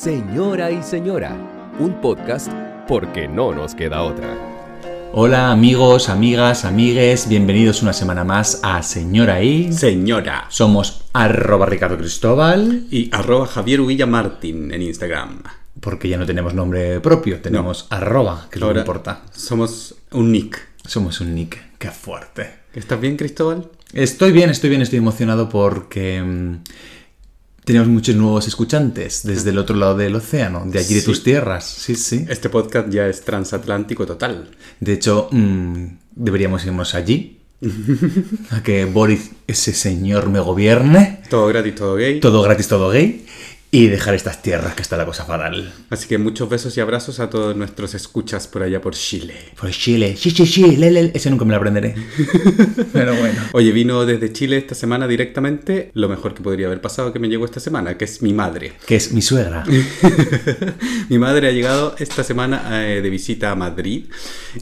Señora y Señora, un podcast porque no nos queda otra. Hola amigos, amigas, amigues, bienvenidos una semana más a Señora y... Señora. Somos arroba Ricardo Cristóbal. Y arroba Javier Uvilla Martín en Instagram. Porque ya no tenemos nombre propio, tenemos arroba, que es lo que Ahora importa. Somos un nick. Somos un nick, qué fuerte. ¿Estás bien, Cristóbal? Estoy bien, estoy bien, estoy emocionado porque tenemos muchos nuevos escuchantes desde el otro lado del océano, de allí de Sí. tus tierras. Sí, sí. Este podcast ya es transatlántico total. De hecho, mm, deberíamos irnos allí. a que Boris, ese señor, me gobierne. Todo gratis, todo gay. Todo gratis, todo gay. Y dejar estas tierras que está la cosa fatal. Así que muchos besos y abrazos a todos nuestros escuchas por allá por Chile. Por Chile. Sí, sí, sí. le, le, Ese nunca me lo aprenderé. Pero bueno. Oye, vino desde Chile esta semana directamente lo mejor que podría haber pasado que me llegó esta semana, que es mi madre. Que es mi suegra. Mi madre ha llegado esta semana eh, de visita a Madrid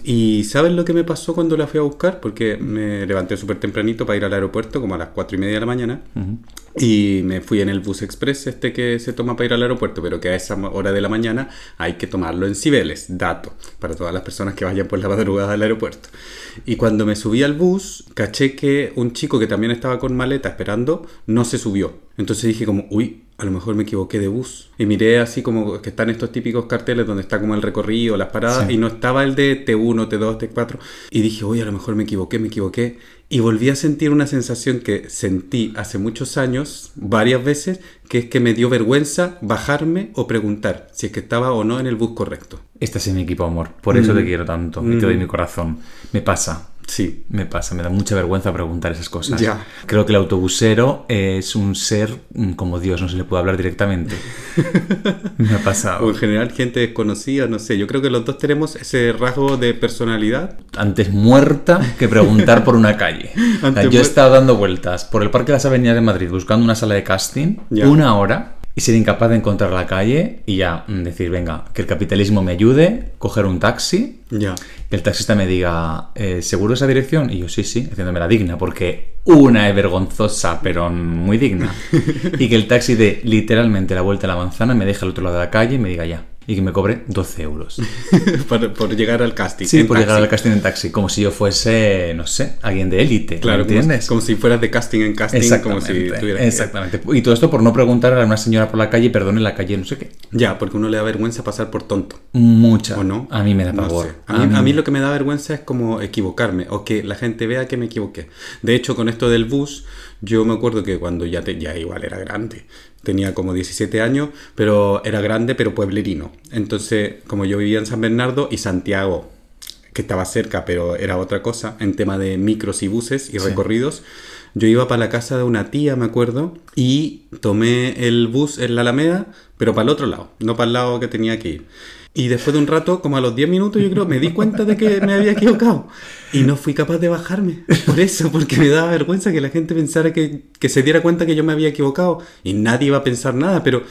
y ¿saben lo que me pasó cuando la fui a buscar? Porque me levanté súper tempranito para ir al aeropuerto, como a las cuatro y media de la mañana, y me fui en el bus express este que se toma para ir al aeropuerto, pero que a esa hora de la mañana hay que tomarlo en Cibeles, dato, para todas las personas que vayan por la madrugada al aeropuerto. Y cuando me subí al bus, caché que un chico que también estaba con maleta esperando, no se subió. Entonces dije como, uy, a lo mejor me equivoqué de bus. Y miré así como que están estos típicos carteles donde está como el recorrido, las paradas, Sí. y no estaba el de T1, T2, T4. Y dije, uy, a lo mejor me equivoqué, me equivoqué. Y volví a sentir una sensación que sentí hace muchos años, varias veces, que es que me dio vergüenza bajarme o preguntar si es que estaba o no en el bus correcto. Este es mi equipo, amor. Por eso Mm. te quiero tanto. Y te doy mi corazón. Me pasa. Sí. Me pasa, me da mucha vergüenza preguntar esas cosas. Ya. Creo que el autobusero es un ser mm, como Dios, no se le puede hablar directamente. me ha O pasado. en general gente desconocida, no sé. Yo creo que los dos tenemos ese rasgo de personalidad. Antes muerta que preguntar por una calle. O sea, yo he estado dando vueltas por el Parque de las Avenidas de Madrid buscando una sala de casting Ya. una hora y ser incapaz de encontrar la calle y ya mm, decir, venga, que el capitalismo me ayude, coger un taxi Ya. que el taxista me diga, eh, ¿seguro esa dirección? Y yo, sí, sí, haciéndome la digna, porque una es vergonzosa, pero muy digna. Y que el taxi dé literalmente la vuelta a la manzana, me deje al otro lado de la calle y me diga ya. Y que me cobre 12 euros. por, por llegar al casting. Sí, en por llegar al casting en taxi, como si yo fuese, no sé, alguien de élite. Claro, ¿me como, entiendes? como si fueras de casting en casting, como si Exactamente, tuvieras que- exactamente. Y todo esto por no preguntar a una señora por la calle, perdone la calle, no sé qué. Ya, porque uno le da vergüenza pasar por tonto. Mucha. ¿O no? A mí me da No pavor. A, mí, a mí lo que me da vergüenza es como equivocarme o que la gente vea que me equivoqué. De hecho, con esto del bus, yo me acuerdo que cuando ya, te, ya igual era grande, tenía como 17 años, pero era grande, pero pueblerino. Entonces, como yo vivía en San Bernardo y Santiago, que estaba cerca, pero era otra cosa, en tema de micros y buses y Sí. recorridos, yo iba para la casa de una tía, me acuerdo, y tomé el bus en la Alameda, pero para el otro lado, no para el lado que tenía que ir. Y después de un rato, como a los 10 minutos, yo creo, me di cuenta de que me había equivocado. Y no fui capaz de bajarme. Por eso, porque me daba vergüenza que la gente pensara que, que se diera cuenta que yo me había equivocado. Y nadie iba a pensar nada, pero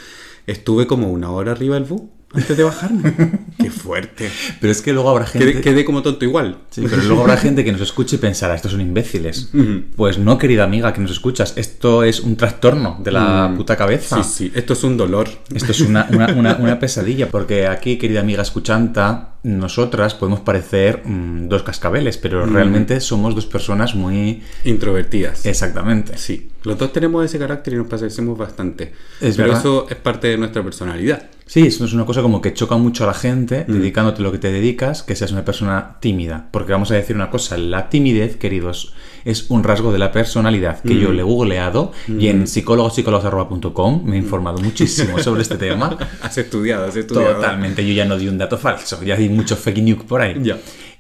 estuve como una hora arriba del bus antes de bajarme. Qué fuerte. Pero es que luego habrá gente... Quedé, quedé como tonto igual. Sí, pero luego habrá gente que nos escuche y pensará, estos son imbéciles. Pues no, querida amiga, que nos escuchas, esto es un trastorno de la puta cabeza. Mm. Sí, sí, esto es un dolor. Esto es una, una- una- una pesadilla, porque aquí, querida amiga escuchanta, nosotras podemos parecer mm, dos cascabeles, pero realmente somos dos personas muy... Introvertidas. Exactamente. Sí, los dos tenemos ese carácter y nos parecemos bastante. Es pero verdad. eso es parte de nuestra personalidad. Sí, eso es una cosa como que choca mucho a la gente, dedicándote lo que te dedicas, que seas una persona tímida. Porque vamos a decir una cosa, la timidez, queridos, es un rasgo de la personalidad que yo le he googleado y en psicólogos.com me he informado muchísimo sobre este tema. Has estudiado, has estudiado. Totalmente, yo ya no di un dato falso, ya di mucho fake news por ahí. Ya.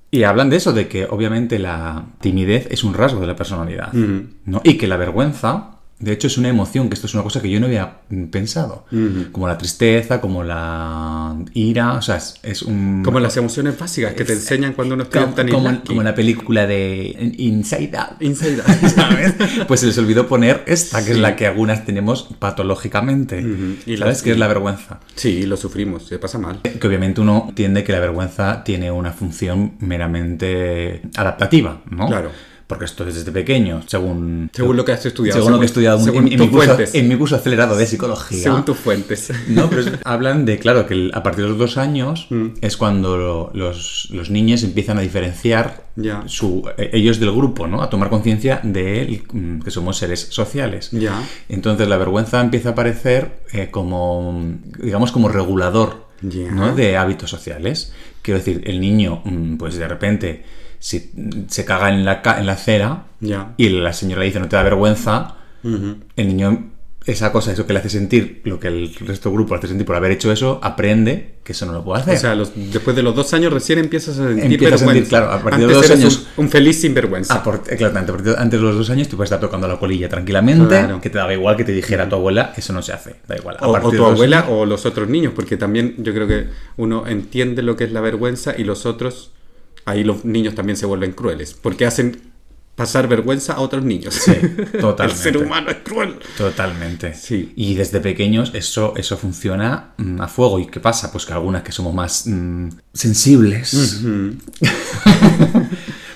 Y hablan de eso, de que obviamente la timidez es un rasgo de la personalidad, Ujú. ¿no? Y que la vergüenza, de hecho, es una emoción, que esto es una cosa que yo no había pensado. Ujú. Como la tristeza, como la ira, o sea, es, es un... Como las emociones básicas que te enseñan cuando uno como, estudia como, como la película de Inside Out. Inside Out. ¿sabes? Pues se les olvidó poner esta, que es la que algunas tenemos patológicamente. Ujú. Y ¿Sabes? la- Que es la vergüenza. Sí, lo sufrimos, se pasa mal. Que obviamente uno entiende que la vergüenza tiene una función meramente adaptativa, ¿no? Claro. Porque esto es desde pequeño, según... Según lo que has estudiado. Según lo que he estudiado según en, mi curso, fuentes. en mi curso acelerado de psicología. Según tus fuentes. No, pero es- hablan de, claro, que a partir de los dos años Mm. es cuando lo- los, los niños empiezan a diferenciar su, eh, ellos del grupo, ¿no? A tomar conciencia de el- mm, que somos seres sociales. Ya. Entonces la vergüenza empieza a aparecer eh, como, digamos, como regulador. ¿no? de hábitos sociales. Quiero decir, el niño, mm, pues de repente, si se caga en la, en la acera y la señora le dice no te da vergüenza, el niño, esa cosa, eso que le hace sentir, lo que el resto del grupo le hace sentir por haber hecho eso, aprende que eso no lo puede hacer. O sea, los- después de los dos años recién empiezas a sentir Empiezas a sentir, claro, a partir de Antes dos eres años- Un, un feliz sinvergüenza. Ah, por- eh, claro, antes, de los dos años tú puedes estar tocando la colilla tranquilamente, Claro. que te daba igual que te dijera tu abuela, eso no se hace, da igual. A O, de tu los abuela o los otros niños, porque también yo creo que uno entiende lo que es la vergüenza y los otros, ahí los niños también se vuelven crueles, porque hacen pasar vergüenza a otros niños. Sí, El totalmente. ser humano es cruel. Totalmente. Sí. Y desde pequeños eso, eso funciona mm, a fuego. ¿Y qué pasa? Pues que algunas que somos más mm, sensibles,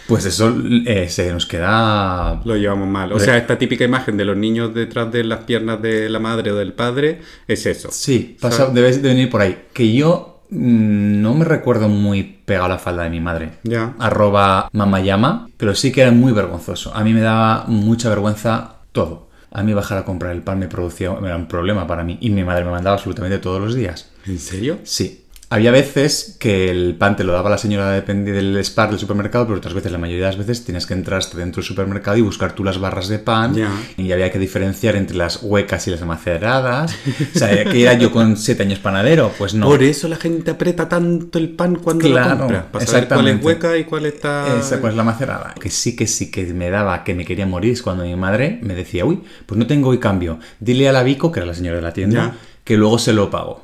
pues eso eh, se nos queda... Lo llevamos mal. O sea, esta típica imagen de los niños detrás de las piernas de la madre o del padre es eso. Sí, pasa, debes de venir por ahí. Que yo no me recuerdo muy pegado a la falda de mi madre. Ya. Arroba mamayama, pero sí que era muy vergonzoso. A mí me daba mucha vergüenza todo. A mí bajar a comprar el pan me producía era un problema para mí. Y mi madre me mandaba absolutamente todos los días. ¿En serio? Sí. Había veces que el pan te lo daba la señora depende del spar del supermercado, pero otras veces, la mayoría de las veces, tienes que entrar hasta dentro del supermercado y buscar tú las barras de pan. Ya. Y había que diferenciar entre las huecas y las maceradas. O sea, que era yo con siete años panadero, pues no. Por eso la gente aprieta tanto el pan cuando lo Claro, compra. Para saber cuál es hueca y cuál está... Esa pues la macerada. Que sí que sí que me daba que me quería morir es cuando mi madre me decía, uy, pues no tengo hoy cambio. Dile a la Vico, que era la señora de la tienda, Ya. que luego se lo pago.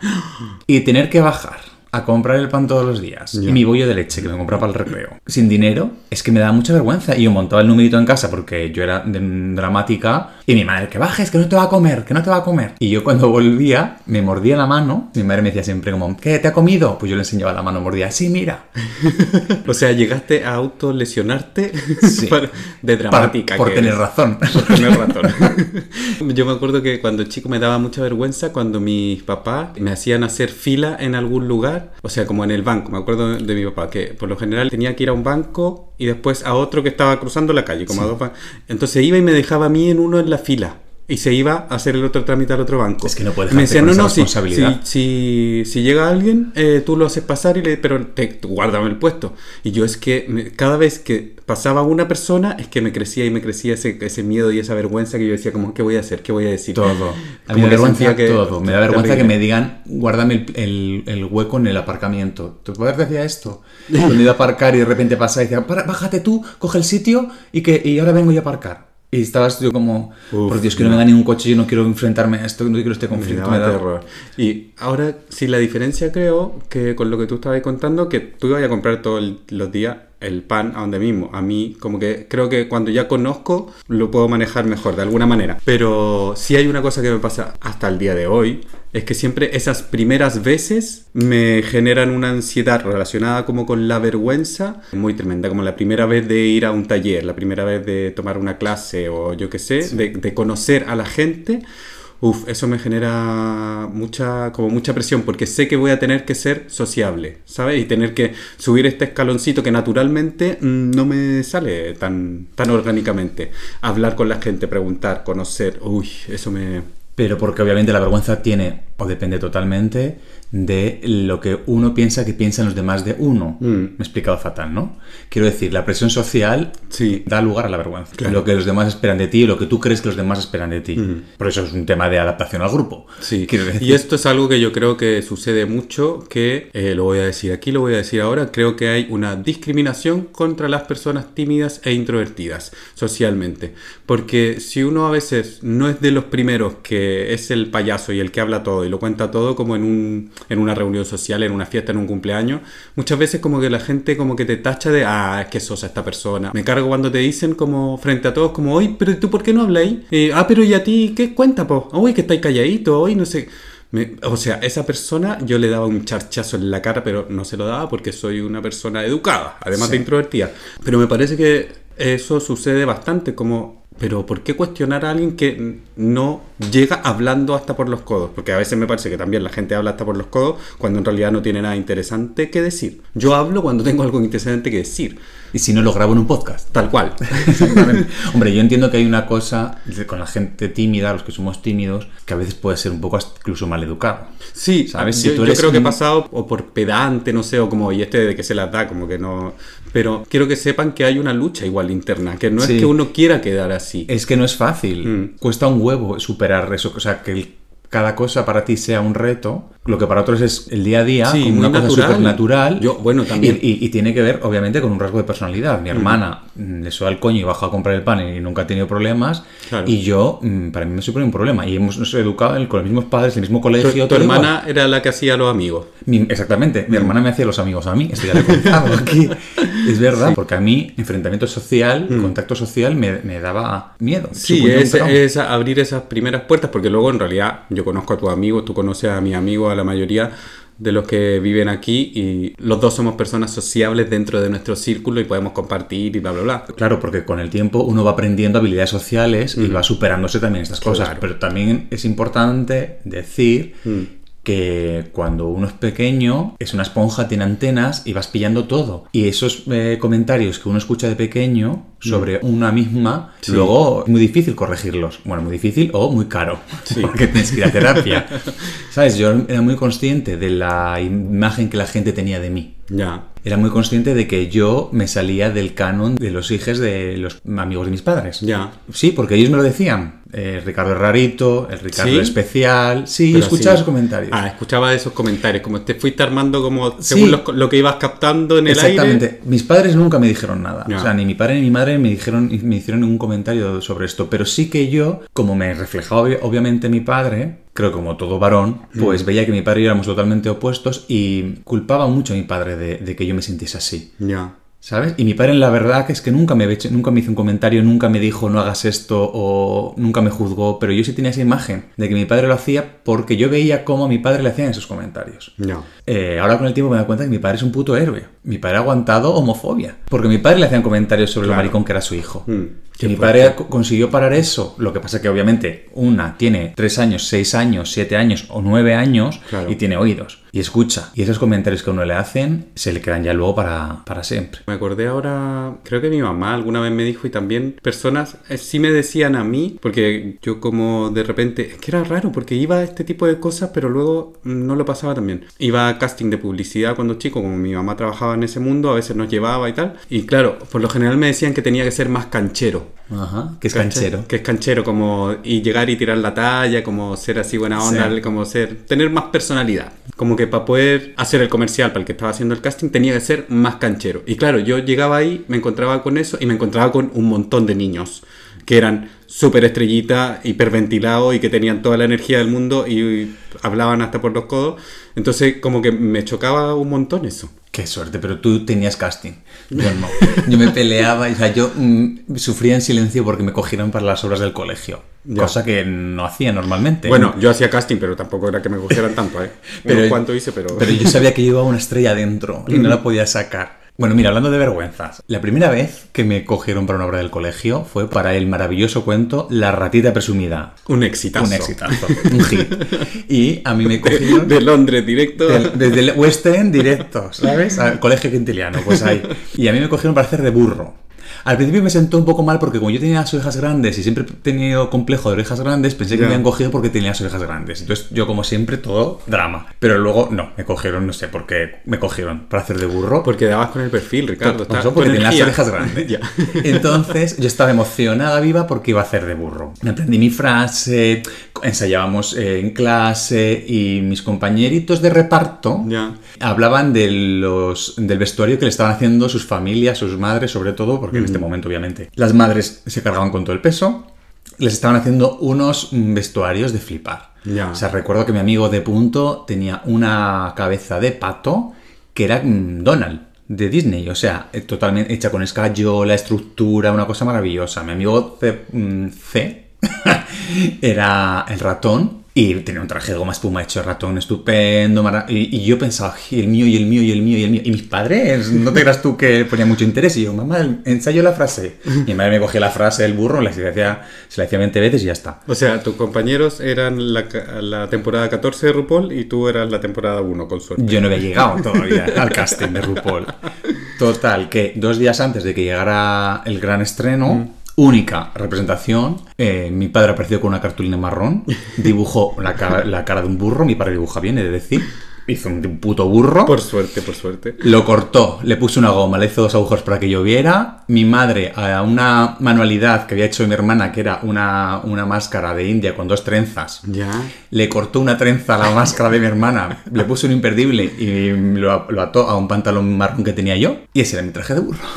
Y tener que bajar a comprar el pan todos los días Ya. y mi bollo de leche que me compraba para el recreo sin dinero es que me daba mucha vergüenza y yo montaba el numerito en casa porque yo era de- dramática y mi madre que bajes que no te va a comer que no te va a comer y yo cuando volvía me mordía la mano mi madre me decía siempre como ¿qué te ha comido? pues yo le enseñaba la mano mordía sí mira O sea, llegaste a autolesionarte Sí. para- de Para- dramática. por que tener eres. razón Por tener razón. Yo me acuerdo que cuando chico me daba mucha vergüenza cuando mis papás me hacían hacer fila en algún lugar, o sea, como en el banco. Me acuerdo de mi papá que por lo general tenía que ir a un banco y después a otro que estaba cruzando la calle, como a dos ban- Entonces iba y me dejaba a mí en uno en la fila. Y se iba a hacer el otro trámite al otro banco. Es que no puedes Me decían, no, no, si, responsabilidad". si, si, si llega alguien, eh, tú lo haces pasar, y le, pero te, guárdame el puesto. Y yo es que me- cada vez que pasaba una persona, es que me crecía y me crecía ese, ese miedo y esa vergüenza que yo decía, como, ¿qué voy a hacer? ¿Qué voy a decir? Todo. A mí me da que vergüenza que- todo. Me da vergüenza que terrible. me digan, guárdame el, el- el hueco en el aparcamiento. ¿Tu poder decía esto? Cuando iba a aparcar y de repente pasa y decía, "Para, bájate tú, coge el sitio y, que, y ahora vengo yo a aparcar. Y estabas yo como, Uf, por Dios, que no no. venga ningún coche, yo no quiero enfrentarme a esto, no quiero este Me conflicto. daba me da-. Y ahora, sí, la diferencia creo que con lo que tú estabas contando, que tú ibas a comprar todos los días el pan a donde mismo. A mí, como que creo que cuando ya conozco, lo puedo manejar mejor, de alguna manera. Pero sí hay una cosa que me pasa hasta el día de hoy, es que siempre esas primeras veces me generan una ansiedad relacionada como con la vergüenza muy tremenda, como la primera vez de ir a un taller, la primera vez de tomar una clase o yo qué sé, de, de conocer a la gente. Uf, eso me genera mucha, como mucha presión porque sé que voy a tener que ser sociable, ¿sabes? Y tener que subir este escaloncito que naturalmente mm, no me sale tan, tan orgánicamente. Hablar con la gente, preguntar, conocer, uy, eso me... Pero porque obviamente la vergüenza tiene, o depende totalmente, de lo que uno piensa que piensan los demás de uno. Mm. Me he explicado fatal, ¿no? Quiero decir, la presión social Sí. da lugar a la vergüenza. Claro. Lo que los demás esperan de ti y lo que tú crees que los demás esperan de ti. Mm. Por eso es un tema de adaptación al grupo. Sí, Quiero decir, y esto es algo que yo creo que sucede mucho, que eh, lo voy a decir aquí, lo voy a decir ahora, creo que hay una discriminación contra las personas tímidas e introvertidas socialmente. Porque si uno a veces no es de los primeros que es el payaso y el que habla todo y lo cuenta todo como en, un, en una reunión social, en una fiesta, en un cumpleaños, muchas veces como que la gente como que te tacha de, ah, es que sosa esta persona. Me cargo cuando te dicen como frente a todos como, oye, pero ¿tú por qué no habláis? Eh, ah, pero ¿y a ti qué cuenta, po? Uy, que estáis calladito, hoy no sé... Me- o sea, esa persona yo le daba un charchazo en la cara, pero no se lo daba porque soy una persona educada, además Sí. de introvertida. Pero me parece que eso sucede bastante, como, pero ¿por qué cuestionar a alguien que no llega hablando hasta por los codos? Porque a veces me parece que también la gente habla hasta por los codos cuando en realidad no tiene nada interesante que decir. Yo hablo cuando tengo algo interesante que decir. Y si no lo grabo en un podcast. Tal cual. Exactamente. Hombre, yo entiendo que hay una cosa con la gente tímida, los que somos tímidos, que a veces puede ser un poco incluso mal educado. Sí, ¿Sabes? yo, Si tú yo eres creo que he pasado o por pedante, no sé, o como, y este de que se las da, como que no... Pero quiero que sepan que hay una lucha igual interna, que no Sí. es que uno quiera quedar así. Es que no es fácil. Mm. Cuesta un huevo superar eso. O sea, que cada cosa para ti sea un reto, lo que para otros es el día a día, Sí, como una cosa natural. súper natural. Yo, bueno, también. Y, y- y tiene que ver, obviamente, con un rasgo de personalidad. Mi hermana mm, le suda el coño y baja a comprar el pan y nunca ha tenido problemas. Claro. Y yo, mm, para mí me supone un problema. Y hemos nos educado con los mismos padres, el mismo Tu, colegio. tu igual. hermana era la que hacía los amigos. Mi- exactamente, Mm. mi hermana me hacía los amigos a mí, esto ya lo he contado aquí. Es verdad, porque a mí enfrentamiento social, contacto social me, me daba miedo. Mm. Sí, es, es abrir esas primeras puertas, porque luego en realidad yo conozco a tus amigos, tú conoces a mis amigos, a la mayoría de los que viven aquí, y los dos somos personas sociables dentro de nuestro círculo y podemos compartir y bla, bla, bla. Claro, porque con el tiempo uno va aprendiendo habilidades sociales y va superándose también estas cosas. Claro. Pero también es importante decir que cuando uno es pequeño es una esponja, tiene antenas y vas pillando todo. Y esos eh, comentarios que uno escucha de pequeño sobre una misma, Sí. luego es muy difícil corregirlos. Bueno, muy difícil o muy caro, Sí. porque tienes que ir a terapia. ¿Sabes? Yo era muy consciente de la imagen que la gente tenía de mí. Ya. Era muy consciente de que yo me salía del canon de los hijos de los amigos de mis padres. Ya. Sí, porque ellos me lo decían. Eh, Ricardo es rarito, el Ricardo ¿Sí? es especial. Sí, Pero escuchaba sí. esos comentarios. Ah, escuchaba esos comentarios, como te fuiste armando como según Sí. lo que ibas captando en el Exactamente. aire. Mis padres nunca me dijeron nada. Ya. O sea, ni mi padre ni mi madre me dijeron me hicieron ningún comentario sobre esto. Pero sí que yo, como me reflejaba obvi- obviamente mi padre, creo que como todo varón, pues veía que mi padre y yo éramos totalmente opuestos y culpaba mucho a mi padre de, de que yo me sintiese así. Ya. ¿Sabes? Y mi padre, la verdad, que es que nunca me, nunca me hizo un comentario, nunca me dijo no hagas esto o nunca me juzgó, pero yo sí tenía esa imagen de que mi padre lo hacía porque yo veía cómo a mi padre le hacían esos comentarios. Ya. Eh, ahora con el tiempo me doy cuenta que mi padre es un puto héroe. Mi padre ha aguantado homofobia. Porque a mi padre le hacían comentarios sobre Claro. lo maricón que era su hijo. Mm, Que mi padre co- consiguió parar eso. Lo que pasa que obviamente una tiene tres años, seis años, siete años o nueve años Claro. y tiene oídos. Y escucha. Y esos comentarios que a uno le hacen se le quedan ya luego para, para siempre. Me acordé ahora, creo que mi mamá alguna vez me dijo y también personas eh, sí me decían a mí, porque yo como de repente, es que era raro porque iba a este tipo de cosas, pero luego no lo pasaba tan bien. Iba a casting de publicidad cuando chico, como mi mamá trabajaba en ese mundo, a veces nos llevaba y tal. Y claro, por lo general me decían que tenía que ser más canchero. Ajá. Que es canchero. Que es canchero, como y llegar y tirar la talla, como ser así buena onda, Sí. como ser, tener más personalidad. Como que para poder hacer el comercial para el que estaba haciendo el casting tenía que ser más canchero. Y claro, yo llegaba ahí, me encontraba con eso y me encontraba con un montón de niños que eran súper estrellitas, hiperventilados y que tenían toda la energía del mundo y, y hablaban hasta por los codos. Entonces como que me chocaba un montón eso. Qué suerte, pero tú tenías casting. Yo no. Yo me peleaba, o sea, yo mm, sufría en silencio porque me cogieron para las obras del colegio. Ya. Cosa que no hacía normalmente. Bueno, yo hacía casting, pero tampoco era que me cogieran tanto, ¿eh? Pero- cuantos hice, pero... Pero yo sabía que llevaba una estrella dentro y no la podía sacar. Bueno, mira, hablando de vergüenzas, la primera vez que me cogieron para una obra del colegio fue para el maravilloso cuento La ratita presumida. Un exitazo. Un exitazo, un hit. Y a mí me cogieron De Londres directo. del- desde el West End directo, ¿sabes? Al colegio quintiliano, pues ahí. Y a mí me cogieron para hacer de burro. Al principio me sentó un poco mal porque como yo tenía las orejas grandes y siempre he tenido complejo de orejas grandes, pensé que me habían cogido porque tenía las orejas grandes. Entonces yo como siempre todo drama. Pero luego no, me cogieron, no sé por qué me cogieron para hacer de burro. Porque dabas con el perfil, Ricardo. Está- no, porque tenía las orejas grandes. Ya. Entonces yo estaba emocionada viva porque iba a hacer de burro. Me aprendí mi frase, ensayábamos en clase y mis compañeritos de reparto Ya. hablaban de los, del vestuario que le estaban haciendo sus familias, sus madres, sobre todo, porque en este momento obviamente las madres se cargaban con todo el peso. Les estaban haciendo unos vestuarios de flipar. Ya. O sea, recuerdo que mi amigo de punto tenía una cabeza de pato que era mm, Donald de Disney, o sea, eh, totalmente hecha con escayola, estructura, una cosa maravillosa. Mi amigo C, mm, C era el ratón Y tenía un traje de goma espuma hecho de ratón estupendo. Y, y yo pensaba, "Ay, el mío, y el mío, y el mío, y el mío. Y mis padres, no te creas tú que ponía mucho interés. Y yo, mamá, ensayo la frase. Y mi madre me cogía la frase del burro, la se la hacía, se la hacía 20 veces y ya está. O sea, tus compañeros eran la, la temporada 14 de RuPaul y tú eras la temporada 1, con suerte. Yo no había llegado todavía al casting de RuPaul. Total, que dos días antes de que llegara el gran estreno, única representación, eh, mi padre apareció con una cartulina marrón, dibujó la cara, la cara de un burro, mi padre dibuja bien, he de decir, hizo un, un puto burro. Por suerte, por suerte. Lo cortó, le puso una goma, le hizo dos agujeros para que lloviera. Mi madre, a una manualidad que había hecho mi hermana, que era una, una máscara de India con dos trenzas, Ya. le cortó una trenza a la máscara de mi hermana, le puso un imperdible y lo, lo ató a un pantalón marrón que tenía yo. Y ese era mi traje de burro.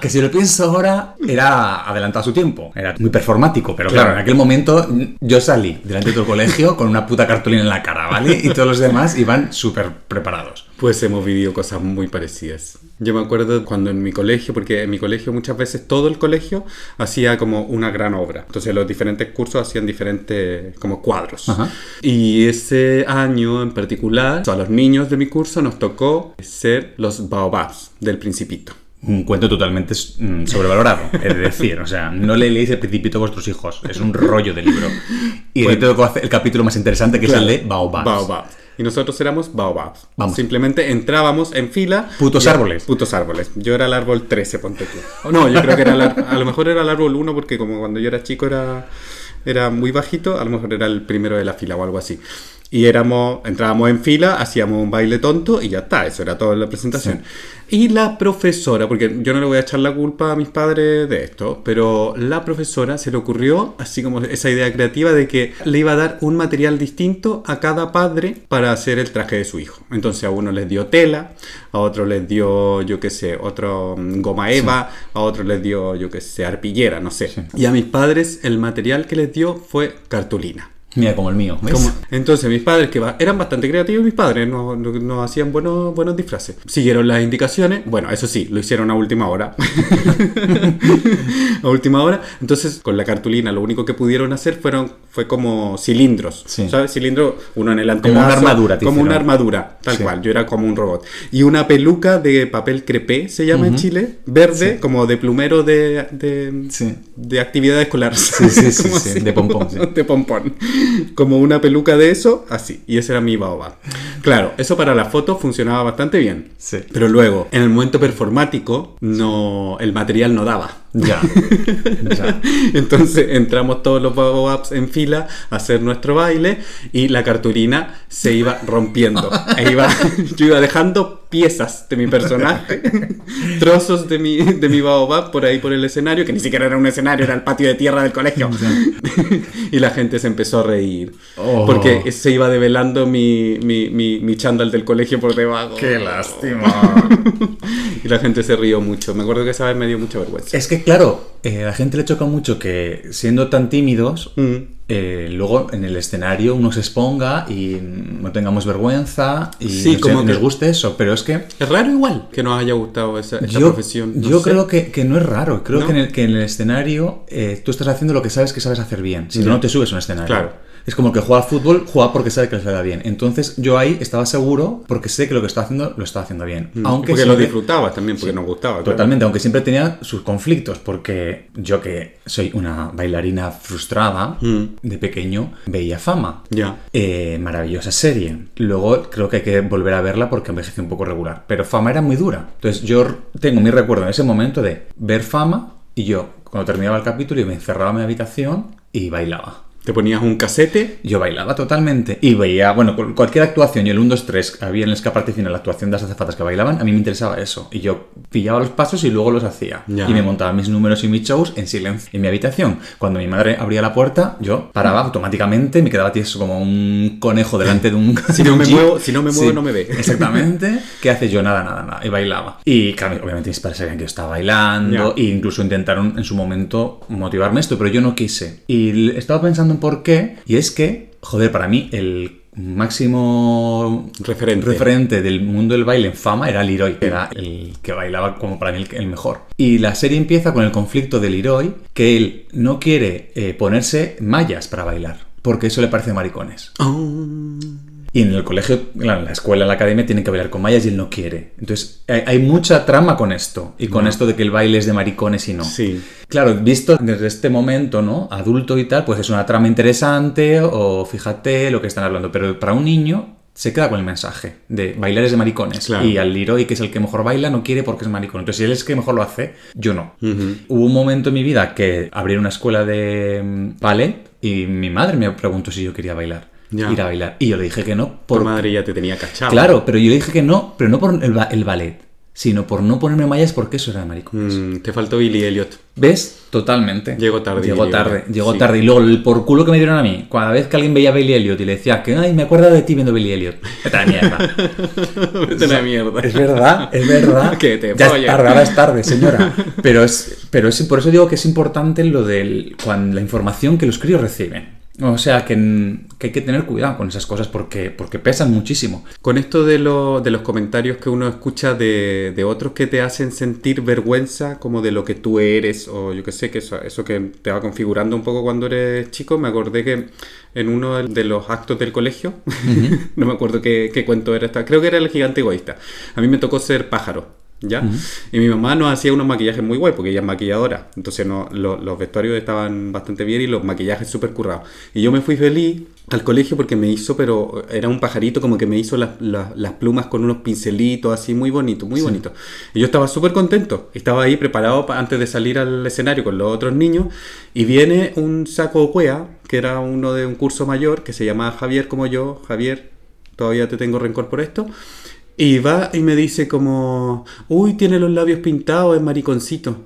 Que si lo pienso ahora, era adelantado a su tiempo. Era muy performático, pero claro, Claro. en aquel momento yo salí delante de todo el colegio con una puta cartulina en la cara, ¿vale? Y todos los demás iban súper preparados. Pues hemos vivido cosas muy parecidas. Yo me acuerdo cuando en mi colegio, porque en mi colegio muchas veces todo el colegio hacía como una gran obra. Entonces los diferentes cursos hacían diferentes como cuadros. Ajá. Y ese año en particular, a los niños de mi curso nos tocó ser los baobabs del principito. Un cuento totalmente mm, sobrevalorado, es decir, o sea, no le leéis el principito a vuestros hijos, es un rollo de libro. Y Bueno. tocó hacer el capítulo más interesante que Claro, es el de Baobabs. Baobabs. Y nosotros éramos baobabs. Vamos. Simplemente entrábamos en fila. Putos árboles. Putos árboles. Yo era el árbol 13, ponte tú. O No, yo creo que era el a lo mejor era el árbol 1 porque como cuando yo era chico era, era muy bajito, a lo mejor era el primero de la fila o algo así. Y éramos, entrábamos en fila, hacíamos un baile tonto y ya está, eso era toda la presentación. Y la profesora, porque yo no le voy a echar la culpa a mis padres de esto, pero la profesora se le ocurrió así como esa idea creativa de que le iba a dar un material distinto a cada padre para hacer el traje de su hijo. Entonces a uno les dio tela, a otro les dio, yo qué sé, otro mm, goma eva, a otro les dio, yo qué sé, arpillera, no sé. Y a mis padres el material que les dio fue cartulina. Mira, como el mío. Como- Entonces mis padres, que eran bastante creativos, mis padres nos, nos hacían buenos, buenos disfraces. Siguieron las indicaciones, bueno, eso sí, lo hicieron a última hora. a última hora. Entonces con la cartulina lo único que pudieron hacer fueron, fue como cilindros. Sí. ¿Sabes? Cilindro, uno en el antebrazo. una armadura, Como una armadura, tal Sí. cual. Yo era como un robot. Y una peluca de papel crepé, se llama en Chile, verde, como de plumero de, de, de actividad escolar. sí, sí, Como sí, de pompón, de pompón. Como una peluca de eso, así. Y ese era mi baobab. Claro, eso para la foto funcionaba bastante bien. Sí. Pero luego, en el momento performático, no, el material no daba. Ya. ya. Entonces entramos todos los baobabs en fila a hacer nuestro baile y la cartulina se iba rompiendo. E iba, yo iba dejando piezas de mi personaje, trozos de mi, de mi baobab por ahí por el escenario, que ni siquiera era un escenario, era el patio de tierra del colegio. y la gente se empezó a reír. Oh. Porque se iba develando mi, mi, mi, mi chándal del colegio por debajo. Qué lástima. Y la gente se rió mucho. Me acuerdo que esa vez me dio mucha vergüenza. Es que, claro, eh, a la gente le choca mucho que siendo tan tímidos, Mm. eh, luego en el escenario uno se exponga y no tengamos vergüenza y Sí, nos, como nos que- guste eso. Pero es que Es raro igual que nos haya gustado esa, yo, profesión. no yo sé. creo que, que no es raro. Creo ¿No? que, en el, que en el escenario eh, tú estás haciendo lo que sabes que sabes hacer bien. Si no, no te subes a un escenario. Claro. Es como el que juega al fútbol, juega porque sabe que le da bien. Entonces yo ahí estaba seguro porque sé que lo que está haciendo lo está haciendo bien. Aunque porque lo siempre- disfrutabas también, porque nos gustaba. claro. Totalmente, aunque siempre tenía sus conflictos, porque yo que soy una bailarina frustrada, Mm. de pequeño veía fama. Ya. Eh, maravillosa serie. Luego creo que hay que volver a verla porque envejeció un poco regular. Pero fama era muy dura. Entonces yo tengo mi recuerdo en ese momento de ver fama y yo, cuando terminaba el capítulo, y me encerraba en mi habitación y bailaba. Te ponías un casete. Yo bailaba totalmente y veía, bueno, cual- cualquier actuación y el 1, 2, 3, había en el escaparate final la actuación de las azafatas que bailaban, a mí me interesaba eso. Y yo pillaba los pasos y luego los hacía. Ya. Y me montaba mis números y mis shows en silencio en mi habitación. Cuando mi madre abría la puerta, yo paraba automáticamente, me quedaba tieso como un conejo delante de un. Si no me muevo- si no me muevo, no me ve. Exactamente. ¿Qué hace yo? Nada, nada, nada. Y bailaba. Y claro, obviamente mis padres sabían que yo estaba bailando. Ya. E incluso intentaron en su momento motivarme esto, pero yo no quise. Y estaba pensando en por qué. Y es que, joder, para mí el máximo Referente. referente del mundo del baile en fama era Leroy, que era el que bailaba como para mí el, el mejor. Y la serie empieza con el conflicto de Leroy, que él no quiere eh, ponerse mallas para bailar. porque eso le parece maricones. Oh. Y en el colegio, en la escuela, en la academia, tienen que bailar con mallas y él no quiere. Entonces, hay, hay mucha trama con esto. Y con No. esto de que el baile es de maricones y no. Sí. Claro, visto desde este momento, ¿no? Adulto y tal, pues es una trama interesante o fíjate lo que están hablando. Pero para un niño se queda con el mensaje de bailar es de maricones. Claro. Y al Leroy, que es el que mejor baila, no quiere porque es maricón. Entonces, si él es el que mejor lo hace, yo no. Ujú. Hubo un momento en mi vida que abrí una escuela de mm, ballet y mi madre me preguntó si yo quería bailar. Ya. Ir a bailar. Y yo le dije que no. Por Por madre ya te tenía cachado. Claro, pero yo le dije que no, pero no por el, ba- el ballet, sino por no ponerme mallas porque eso era de maricones. Mm, te faltó Billy Elliot. ¿Ves? Totalmente. Llegó tarde, Llegó tarde, llegó Sí. tarde. Y luego el por culo que me dieron a mí, cada vez que alguien veía a Billy Elliot y le decía que, ay, me acuerdo de ti viendo Billy Elliot. Vete a la mierda. Vete a la mierda. Es verdad, es verdad. Que te ya es tarde, ahora es tarde, señora. Pero es, pero es por eso digo que es importante lo del cuando la información que los críos reciben. O sea, que, que hay que tener cuidado con esas cosas porque, porque pesan muchísimo. Con esto de, lo- de los comentarios que uno escucha de, de otros que te hacen sentir vergüenza como de lo que tú eres o yo que sé, que eso, eso que te va configurando un poco cuando eres chico, me acordé que en uno de los actos del colegio, no me acuerdo qué, qué cuento era esta, creo que era el gigante egoísta, a mí me tocó ser pájaro. ¿Ya? Y mi mamá nos hacía unos maquillajes muy guay porque ella es maquilladora. Entonces no, lo- los vestuarios estaban bastante bien y los maquillajes súper currados. Y yo me fui feliz al colegio porque me hizo, pero era un pajarito como que me hizo las, las- las plumas con unos pincelitos así, muy bonito, muy bonito. Y yo estaba súper contento. Estaba ahí preparado pa- antes de salir al escenario con los otros niños. Y viene un saco huea, que era uno de un curso mayor, que se llamaba Javier como yo. Javier, todavía te tengo rencor por esto. Y va y me dice como, uy, tiene los labios pintados, es mariconcito.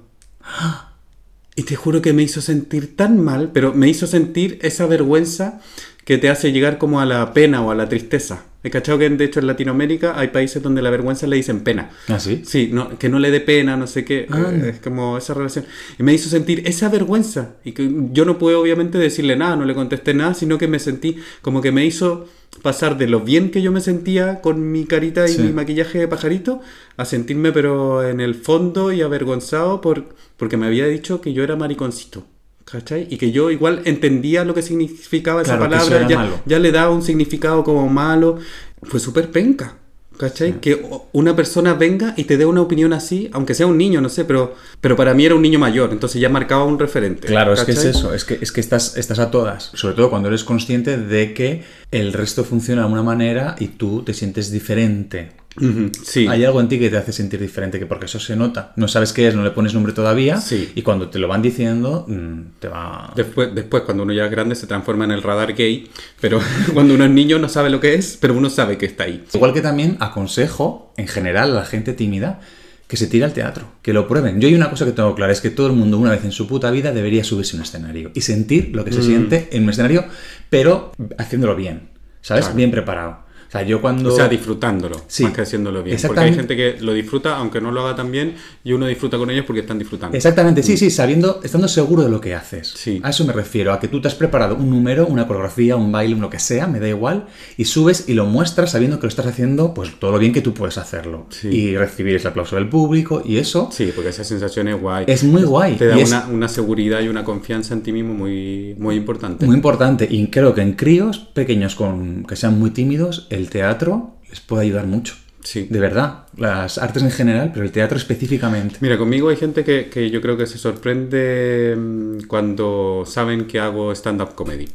Y te juro que me hizo sentir tan mal, pero me hizo sentir esa vergüenza que te hace llegar como a la pena o a la tristeza. He cachado que de hecho en Latinoamérica hay países donde la vergüenza le dicen pena. ¿Ah, sí? Sí, no, que no le dé pena, no sé qué. Ah. eh, Es como esa relación. Y me hizo sentir esa vergüenza. Y que yo no puedo obviamente decirle nada, no le contesté nada, sino que me sentí como que me hizo pasar de lo bien que yo me sentía con mi carita y Sí. mi maquillaje de pajarito a sentirme pero en el fondo y avergonzado por, porque me había dicho que yo era mariconcito. ¿Cachai? Y que yo igual entendía lo que significaba esa Claro, que palabra, ya, ya le daba un significado como malo. Fue súper penca. ¿Cachai? Que o- una persona venga y te dé una opinión así, aunque sea un niño, no sé, pero, pero para mí era un niño mayor, entonces ya marcaba un referente. Claro, es que es ¿cachai? eso, es que, es que estás, estás a todas, sobre todo cuando eres consciente de que el resto funciona de una manera y tú te sientes diferente. Sí. Hay algo en ti que te hace sentir diferente, que porque eso se nota. No sabes qué es, no le pones nombre todavía Sí. y cuando te lo van diciendo mm, te va... Después, después, cuando uno ya es grande, se transforma en el radar gay, pero cuando uno es niño no sabe lo que es, pero uno sabe que está ahí. Igual que también aconsejo, en general, a la gente tímida que se tire al teatro, que lo prueben. Yo hay una cosa que tengo clara, es que todo el mundo una vez en su puta vida debería subirse a un escenario y sentir lo que Mm. se siente en un escenario, pero haciéndolo bien, ¿sabes? Claro. Bien preparado. O sea, yo cuando... O sea, disfrutándolo, Sí. más que haciéndolo bien. Porque hay gente que lo disfruta, aunque no lo haga tan bien, y uno disfruta con ellos porque están disfrutando. Exactamente, sí, sí, sabiendo, estando seguro de lo que haces. Sí. A eso me refiero, a que tú te has preparado un número, una coreografía, un baile, lo que sea, me da igual, y subes y lo muestras sabiendo que lo estás haciendo, pues todo lo bien que tú puedes hacerlo. Sí. Y recibir ese aplauso del público, y eso Sí, porque esa sensación es guay. es muy guay. Te da es una, una seguridad y una confianza en ti mismo muy, muy importante. muy importante. Y creo que en críos pequeños con, que sean muy tímidos, el teatro les puede ayudar mucho. Sí. De verdad. Las artes en general, pero el teatro específicamente. Mira, conmigo hay gente que, que yo creo que se sorprende mm, cuando saben que hago stand-up comedy.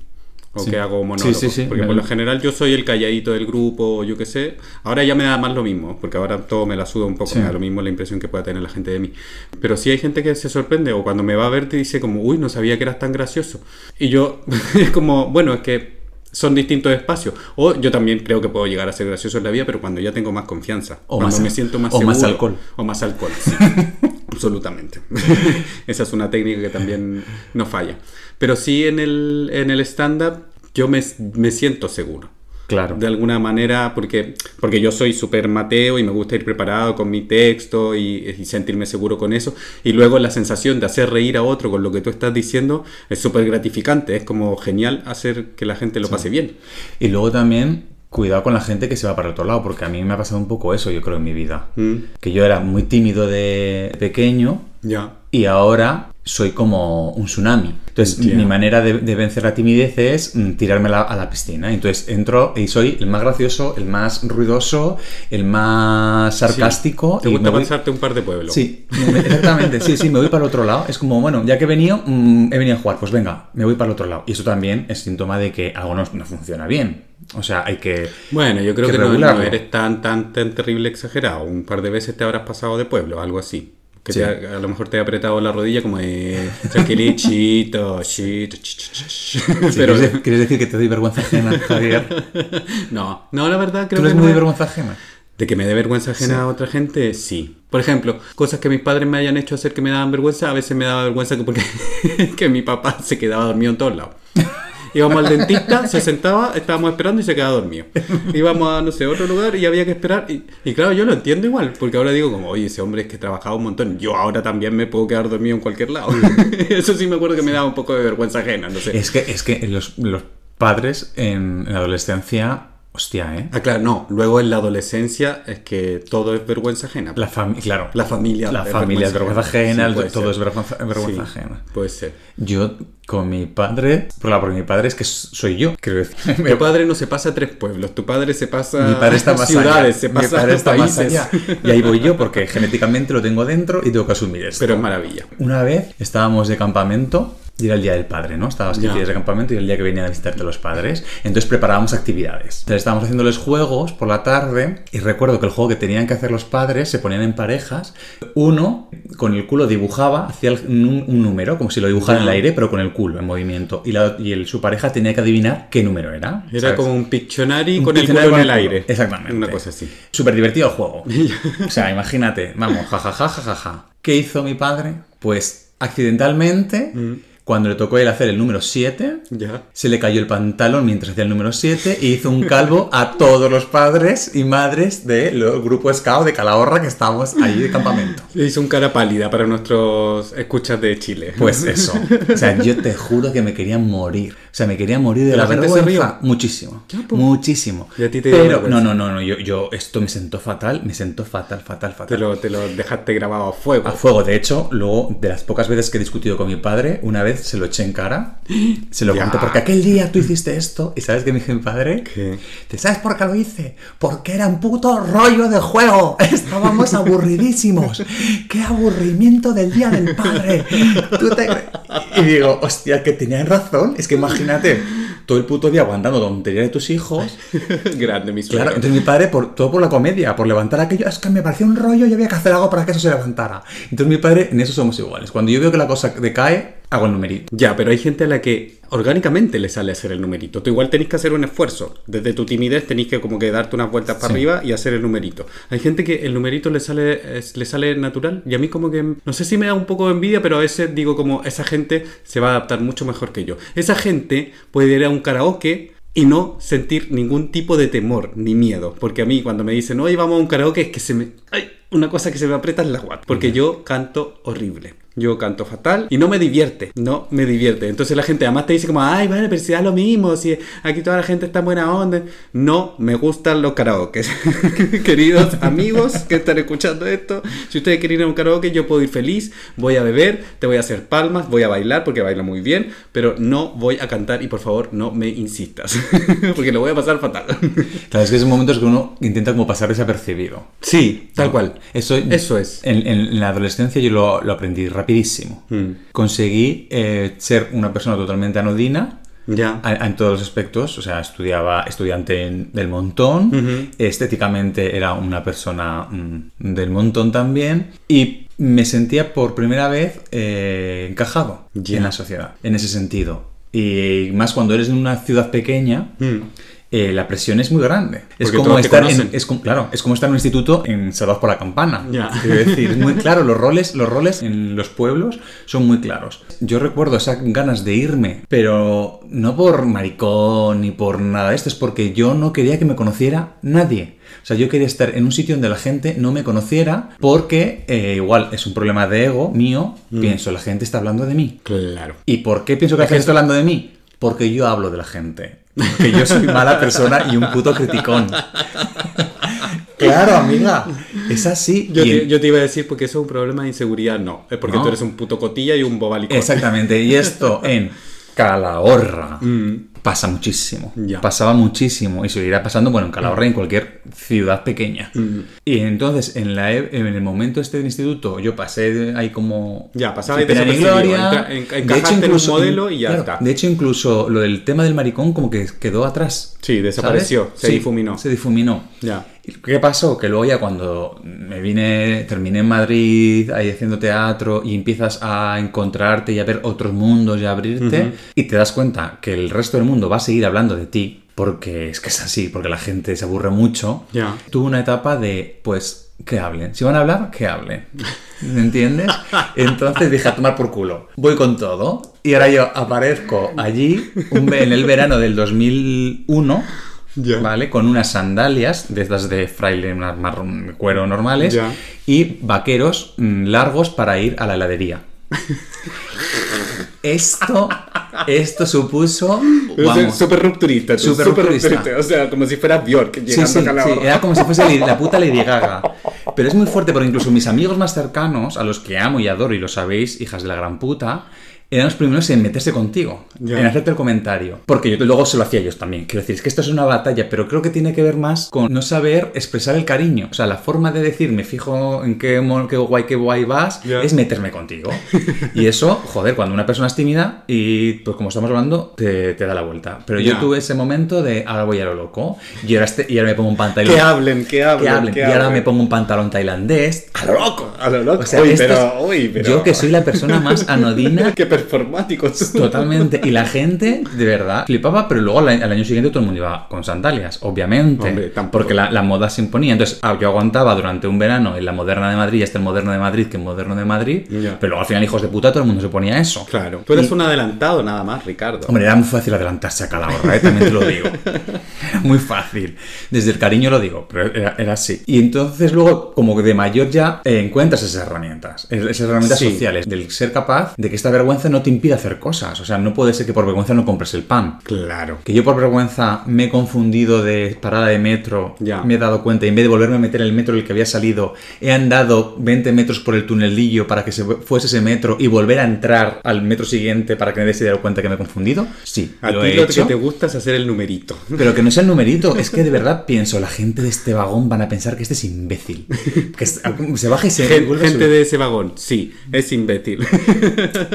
O Sí. que hago monólogo. Sí, sí, sí. Porque por lo general yo soy el calladito del grupo, yo qué sé. Ahora ya me da más lo mismo, porque ahora todo me la suda un poco, me da lo mismo la impresión que pueda tener la gente de mí. Pero sí hay gente que se sorprende, o cuando me va a ver te dice como, uy, no sabía que eras tan gracioso. Y yo, es como, bueno, es que son distintos espacios. O yo también creo que puedo llegar a ser gracioso en la vida, pero cuando ya tengo más confianza. O cuando más- me siento más o más seguro. alcohol. O más alcohol, sí. Absolutamente. Esa es una técnica que también no falla. Pero sí en el, en el stand-up yo me, me siento seguro. Claro. De alguna manera, porque, porque yo soy súper mateo y me gusta ir preparado con mi texto y, y sentirme seguro con eso. Y luego la sensación de hacer reír a otro con lo que tú estás diciendo es súper gratificante. Es como genial hacer que la gente lo pase bien. Y luego también, cuidado con la gente que se va para otro lado, porque a mí me ha pasado un poco eso, yo creo, en mi vida. Mm. Que yo era muy tímido de pequeño Y ahora soy como un tsunami. Entonces, Entiendo. mi manera de, de vencer la timidez es mm, tirarme a la, a la piscina. Entonces, entro y soy el más gracioso, el más ruidoso, el más sarcástico. Te y gusta voy- pasarte un par de pueblos. Sí, me- exactamente. Sí, sí, me voy para el otro lado. Es como, bueno, ya que he venido, mm, he venido a jugar, pues venga, me voy para el otro lado. Y eso también es síntoma de que algo no, no funciona bien. O sea, hay que. Bueno, yo creo Que que, no, no eres tan, tan, tan terrible exagerado. Un par de veces te habrás pasado de pueblo, algo así. Que Sí. te ha- a lo mejor te ha apretado la rodilla como de tranquilichito, chito, ch, ch, ch, ch. Sí, Pero ¿quieres, quieres decir que te doy vergüenza ajena, Javier? no, no, la verdad creo ¿Tú que eres no muy vergüenza ajena? De que me dé vergüenza ajena Sí. a otra gente, sí. Por ejemplo, cosas que mis padres me hayan hecho hacer que me daban vergüenza, a veces me daba vergüenza que porque que mi papá se quedaba dormido en todos lados. Íbamos al dentista, se sentaba, estábamos esperando y se quedaba dormido. Íbamos a, no sé, otro lugar y había que esperar. Y, claro, yo lo entiendo igual, porque ahora digo como, oye, ese hombre es que trabajaba un montón. Yo ahora también me puedo quedar dormido en cualquier lado. Eso sí me acuerdo que me daba un poco de vergüenza ajena, no sé. Es que, es que los, padres en la adolescencia, hostia, ¿eh? Ah, claro, no. Luego en la adolescencia es que todo es vergüenza ajena. La familia, claro. La familia La es familia es vergüenza ajena, Sí, todo ser. es vergüenza, vergüenza Sí, ajena. Puede ser. Yo con mi padre, por la porque mi padre es que soy yo, quiero decir. Tu padre no se pasa a tres pueblos, tu padre se pasa Mi padre está más ciudades, allá. se Mi pasa padre a está más países. allá. Y ahí voy yo porque genéticamente lo tengo dentro y tengo que asumir esto. Pero es maravilla. Una vez estábamos de campamento y era el día del padre, ¿no? Estabas 15 Ya. días de campamento y era el día que venían a visitarte los padres. Entonces preparábamos actividades. Entonces estábamos haciéndoles juegos por la tarde y recuerdo que el juego que tenían que hacer los padres se ponían en parejas. Uno con el culo dibujaba, hacía un, un número, como si lo dibujara en el aire, pero con el culo en movimiento. Y, la- y el- su pareja tenía que adivinar qué número era. Era ¿sabes? como un Pictionary Un con el culo en el aire. Exactamente. Una cosa así. Súper divertido el juego. o sea, imagínate, vamos, jajaja, jajaja. ¿Qué hizo mi padre? Pues accidentalmente, Mm. Cuando le tocó él hacer el número 7, Ya. se le cayó el pantalón mientras hacía el número 7 y hizo un calvo a todos los padres y madres del grupo scout de Calahorra que estábamos ahí de campamento. Se hizo un cara pálida para nuestros escuchas de Chile. Pues eso. O sea, yo te juro que me quería morir. O sea, me quería morir de ¿Y la, la gente se vergüenza. rió? Muchísimo. Pues. Muchísimo. ¿Y a ti te Pero, vergüenza? no, no, no, no. Yo, yo, esto me sentó fatal. Me sentó fatal, fatal, fatal. te, lo, te lo dejaste grabado a fuego. A fuego. De hecho, luego, de las pocas veces que he discutido con mi padre, una vez se lo eché en cara. Se lo conté porque aquel día tú hiciste esto. ¿Y sabes qué me dijo mi padre? ¿Qué? ¿Te sabes por qué lo hice? Porque era un puto rollo de juego. Estábamos aburridísimos. ¡Qué aburrimiento del día del padre! Tú te- Y digo, hostia, que tenían razón. Es que imagínate, todo el puto día aguantando tonterías de tus hijos. Grande, mi suegro. Claro, entonces mi padre, por, todo por la comedia, por levantar aquello, es que me parecía un rollo y había que hacer algo para que eso se levantara. Entonces mi padre, en eso somos iguales. Cuando yo veo que la cosa decae, hago el numerito. Ya, pero hay gente a la que orgánicamente le sale hacer el numerito. Tú igual tenés que hacer un esfuerzo. Desde tu timidez tenés que como que darte unas vueltas para Sí. arriba y hacer el numerito. Hay gente que el numerito le sale, es- le sale natural y a mí como que, no sé si me da un poco de envidia, pero a veces digo como esa gente se va a adaptar mucho mejor que yo. Esa gente puede ir a un karaoke y no sentir ningún tipo de temor ni miedo. Porque a mí cuando me dicen, oye, vamos a un karaoke, es que se me... ¡Ay! Una cosa que se me aprieta en la guata. Porque yo canto horrible. Yo canto fatal y no me divierte. No me divierte. Entonces la gente además te dice como, ay, bueno, pero si da lo mismo. Si aquí toda la gente está en buena onda. No me gustan los karaokes. Queridos amigos que están escuchando esto, si ustedes quieren ir a un karaoke, yo puedo ir feliz. Voy a beber, te voy a hacer palmas, voy a bailar porque baila muy bien. Pero no voy a cantar y por favor no me insistas. porque lo voy a pasar fatal. Claro, es que es momentos que uno intenta como pasar desapercibido. sí, tal cual. Eso, Eso es. En, en la adolescencia yo lo, lo aprendí rapidísimo. Mm. Conseguí eh, ser una persona totalmente anodina Ya. a- en todos los aspectos. O sea, estudiaba estudiante en- del montón. Estéticamente era una persona mm, del montón también. Y me sentía por primera vez eh, encajado en la sociedad, en ese sentido. Y más cuando eres en una ciudad pequeña, Mm. Eh, la presión es muy grande. Es como estar en, es como- claro, es como estar en un instituto en Salvados por la Campana. Decir, es muy claro, los roles, los roles en los pueblos son muy claros. Yo recuerdo esas ganas de irme, pero no por maricón ni por nada de esto, es porque yo no quería que me conociera nadie. O sea, yo quería estar en un sitio donde la gente no me conociera porque eh, igual es un problema de ego mío. Mm. Pienso, la gente está hablando de mí. Claro. ¿Y por qué pienso que la gente está hablando de mí? Porque yo hablo de la gente. Que yo soy mala persona y un puto criticón. Claro, amiga. Es así. Yo y te, en- yo te iba a decir porque eso es un problema de inseguridad, no. Es porque No. tú eres un puto cotilla y un bobalicón. Exactamente. Y esto en Calahorra pasa muchísimo. Mm. Ya. Mm. Pasaba muchísimo. Y seguirá pasando, bueno, en Calahorra y en cualquier ciudad pequeña. Y entonces, en, la, e- en el momento este del instituto, yo pasé ahí como. Ya, pasaba desapercibido. gloria. Entra- en- De hecho, en un incluso- modelo y ya claro, está. De hecho, incluso lo del tema del maricón, como que quedó atrás. Sí, desapareció, ¿sabes? se difuminó. Se difuminó. Ya. ¿Y ¿Qué pasó? Que luego ya cuando me vine, terminé en Madrid, ahí haciendo teatro, y empiezas a encontrarte y a ver otros mundos y a abrirte, y te das cuenta que el resto del mundo va a seguir hablando de ti, porque es que es así, porque la gente se aburre mucho. Ya. Tuve una etapa de, pues, que hablen. Si van a hablar, que hablen. ¿Me entiendes? Entonces dije, a tomar por culo. Voy con todo. Y ahora yo aparezco allí un en el verano del 2001. ¿Vale? Con unas sandalias, de estas de fraile, marrón cuero normales, y vaqueros mm, largos para ir a la heladería. Esto, esto supuso. Súper rupturista. súper rupturista. O sea, como si fuera Bjork llegando sí, a sí, era como si fuese la puta Lady Gaga. Pero es muy fuerte porque incluso mis amigos más cercanos, a los que amo y adoro, y lo sabéis, hijas de la gran puta, eran los primeros en meterse contigo, Ya. en hacerte el comentario. Porque yo luego se lo hacía a ellos también. Quiero decir, es que esto es una batalla, pero creo que tiene que ver más con no saber expresar el cariño. O sea, la forma de decir, me fijo en qué, qué guay, qué guay vas, Ya. es meterme contigo. y eso, joder, cuando una persona es tímida y, pues como estamos hablando, te, te da la vuelta. Pero yo Ya. tuve ese momento de, ahora voy a lo loco, y ahora, este- y ahora me pongo un pantalón Que hablen, que hablen. que hablen. que y ahora hablen. me pongo un pantalón tailandés. ¡A lo loco! A lo loco. O sea, uy, pero, es- uy, pero... Yo que soy la persona más anodina. Qué performáticos. Totalmente. Y la gente, de verdad, flipaba, pero luego al, al año siguiente todo el mundo iba con sandalias, obviamente. Hombre, porque la, la moda se imponía. Entonces, ah, yo aguantaba durante un verano en la moderna de Madrid, hasta el moderno de Madrid, que el moderno de Madrid. Pero luego al final, hijos de puta, todo el mundo se ponía eso. Claro. Tú eres un adelantado nada más, Ricardo. Hombre, era muy fácil adelantarse a Calahorra, ¿eh? también te lo digo. Era muy fácil. Desde el cariño lo digo, pero era, era así. Y entonces luego, como que de mayor ya eh, encuentras esas herramientas, es- esas herramientas Sí. sociales, del ser capaz de que esta vergüenza no te impida hacer cosas. O sea, no puede ser que por vergüenza no compres el pan. Claro. Que yo por vergüenza me he confundido de parada de metro, Ya. me he dado cuenta, y en vez de volverme a meter en el metro en el que había salido, he andado 20 metros por el tunelillo para que se fuese ese metro y volver a entrar al metro siguiente para que nadie se diera cuenta que me he confundido. Sí, A ti he lo hecho. que te gusta es hacer el numerito. Pero que no sea el numerito, es que de verdad pienso, la gente de este vagón van a pensar que este es imbécil. Que se baja y se Gente subir. de ese vagón, sí, es imbécil.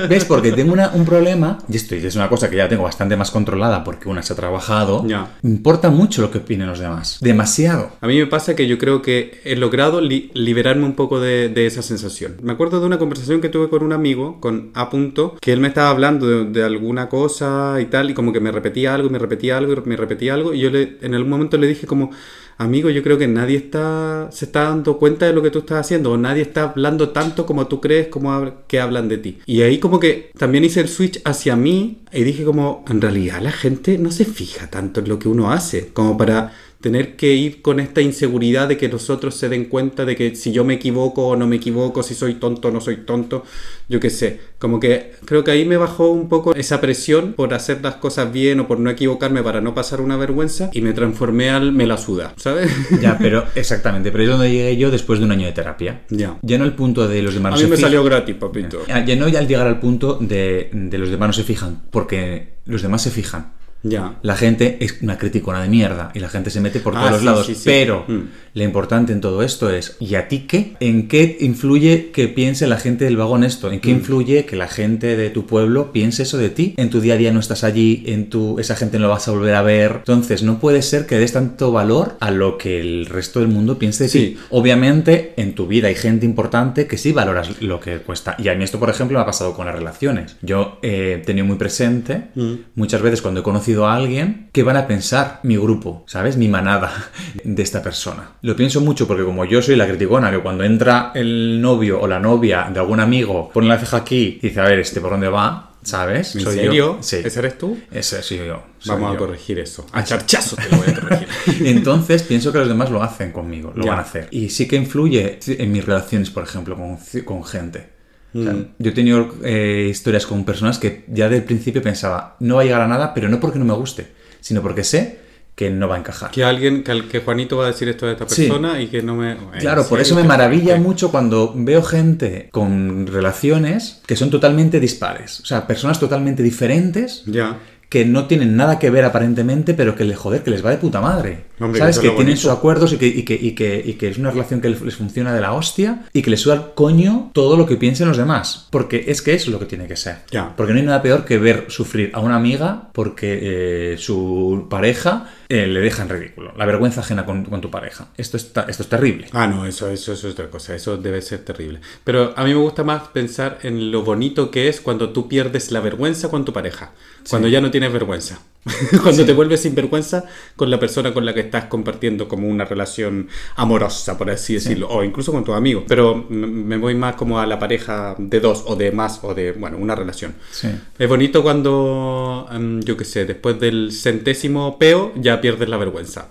¿Ves? Porque tengo una- un problema, y esto es una cosa que ya tengo bastante más controlada porque una se ha trabajado. Ya. Importa mucho lo que opinen los demás. Demasiado. A mí me pasa que yo creo que he logrado li- liberarme un poco de, de esa sensación. Me acuerdo de una conversación que tuve con un amigo, con A. Punto, que él me estaba hablando de, de alguna cosa y tal, y como que me repetía algo, me repetía algo, y me repetía algo, y yo le, en algún momento le dije como, amigo, yo creo que nadie está, se está dando cuenta de lo que tú estás haciendo, o nadie está hablando tanto como tú crees como que hablan de ti. Y ahí como que también hice el switch hacia mí, y dije como, en realidad la gente no se fija tanto en lo que uno hace, como para tener que ir con esta inseguridad de que los otros se den cuenta de que si yo me equivoco o no me equivoco, si soy tonto o no soy tonto, yo qué sé. Como que creo que ahí me bajó un poco esa presión por hacer las cosas bien o por no equivocarme para no pasar una vergüenza y me transformé al me la suda, ¿sabes? Ya, pero exactamente. Pero es donde llegué yo después de un año de terapia. ya. Ya no el punto de los demás A mí me fijan. salió gratis, papito. Ya ya no ya al llegar al punto de, de los demás no se fijan, porque los demás se fijan. Ya. La gente es una criticona de mierda y la gente se mete por Ah, todos los sí, lados. sí, sí. Pero Mm. lo importante en todo esto es, ¿y a ti qué? ¿En qué influye que piense la gente del vagón esto? ¿En qué Mm. influye que la gente de tu pueblo piense eso de ti? En tu día a día no estás allí, en tu esa gente no lo vas a volver a ver. Entonces, no puede ser que des tanto valor a lo que el resto del mundo piense de Sí. ti. Obviamente, en tu vida hay gente importante que sí valoras lo que cuesta. Y a mí esto, por ejemplo, me ha pasado con las relaciones. Yo eh, he tenido muy presente Mm. muchas veces cuando he conocido a alguien, ¿qué van a pensar mi grupo? ¿Sabes? Mi manada de esta persona. Lo pienso mucho porque como yo soy la criticona, que cuando entra el novio o la novia de algún amigo, pone la ceja aquí y dice, a ver, este por dónde va, ¿sabes? ¿En Soy yo. serio? Sí. ¿Ese eres tú? Ese soy yo. soy Vamos a yo. corregir eso. A charchazo te lo voy a corregir. Entonces pienso que los demás lo hacen conmigo, lo Ya. van a hacer. Y sí que influye en mis relaciones, por ejemplo, con, con gente. O sea, Mm. Yo he tenido eh, historias con personas que ya del principio pensaba, no va a llegar a nada, pero no porque no me guste, sino porque sé que no va a encajar. Que alguien, que, Juanito va a decir esto de esta Sí. persona y que no me... Claro, ¿En por eso me ¿Qué maravilla mucho cuando veo gente con relaciones que son totalmente dispares. O sea, personas totalmente diferentes Ya. que no tienen nada que ver aparentemente, pero que, le, joder, que les va de puta madre. Hombre, ¿Sabes? Que lo tienen sus acuerdos y que, y, que, y, que, y que es una relación que les funciona de la hostia y que les suda al coño todo lo que piensen los demás. Porque es que eso es lo que tiene que ser. Porque no hay nada peor que ver sufrir a una amiga porque eh, su pareja eh, le deja en ridículo. La vergüenza ajena con, con tu pareja. Esto, está, esto es terrible. Ah, no, eso, eso, eso es otra cosa, eso debe ser terrible. Pero a mí me gusta más pensar en lo bonito que es cuando tú pierdes la vergüenza con tu pareja, cuando ya no tienes vergüenza, cuando te vuelves sin vergüenza con la persona con la que estás compartiendo como una relación amorosa, por así decirlo, o incluso con tus amigos. Pero me voy más como a la pareja de dos o de más o de, bueno, una relación. Sí. Es bonito cuando, em, yo qué sé, después del centésimo peo ya pierdes la vergüenza.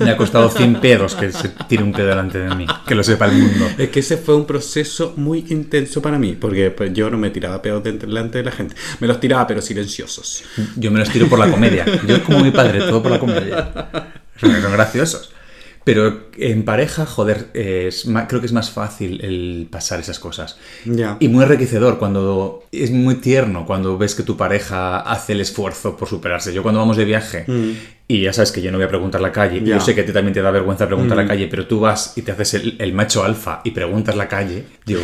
Me ha costado 100 pedos que se tire un pedo delante de mí. Que lo sepa el mundo. Es que ese fue un proceso muy intenso para mí, porque pues, yo no me tiraba pedos de- delante de la gente. Me los tiraba, pero silenciosos. Yo me los tiro por la comedia. Yo como mi padre, todo por la comedia. Son, son graciosos. Pero en pareja, joder, es ma- creo que es más fácil el pasar esas cosas. Ya. Y muy enriquecedor cuando es muy tierno cuando ves que tu pareja hace el esfuerzo por superarse. Yo cuando vamos de viaje y ya sabes que yo no voy a preguntar la calle, y Mm. Ya. Mm. yo sé que a ti también te da vergüenza preguntar la calle, pero tú vas y te haces el, el macho alfa y preguntas la calle, digo,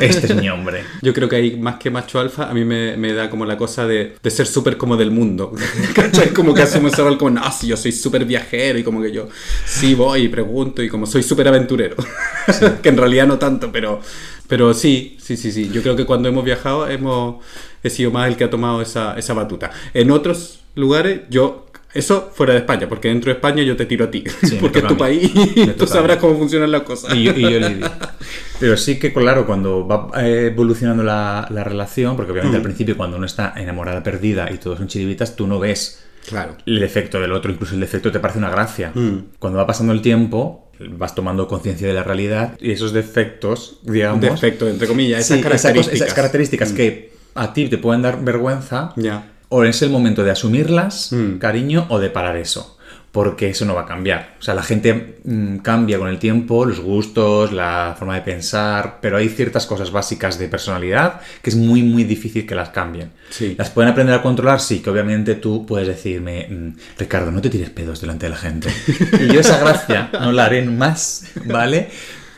este es mi hombre. Yo creo que ahí, más que macho alfa, a mí me, me da como la cosa de, de ser súper como del mundo. ¿Cachai? Como que hacemos ese rol como, no, sí, yo soy súper viajero y como que yo sí voy y pregunto y como soy súper aventurero. que en realidad no tanto, pero, pero sí, sí, sí, sí. Yo creo que cuando hemos viajado hemos, he sido más el que ha tomado esa, esa batuta. En otros lugares yo... Eso fuera de España, porque dentro de España yo te tiro a ti, Sí, porque es tu país y tú sabrás cómo funcionan las cosas. Y y yo le digo. Pero sí que, claro, cuando va evolucionando la, la relación, porque obviamente al principio cuando uno está enamorada perdida y todos son chiribitas, tú no ves Claro. el defecto del otro, incluso el defecto te parece una gracia. Mm. Cuando va pasando el tiempo, vas tomando conciencia de la realidad y esos defectos, digamos... Defecto, entre comillas, Sí, esas esa cosa- características. esas características que a ti te pueden dar vergüenza, Ya. O es el momento de asumirlas, Mm. cariño, o de parar eso. Porque eso no va a cambiar. O sea, la gente mm, cambia con el tiempo, los gustos, la forma de pensar, pero hay ciertas cosas básicas de personalidad que es muy, muy difícil que las cambien. Sí. ¿Las pueden aprender a controlar? Sí, que obviamente tú puedes decirme, mm, Ricardo, no te tires pedos delante de la gente. y yo esa gracia no la haré más, ¿vale?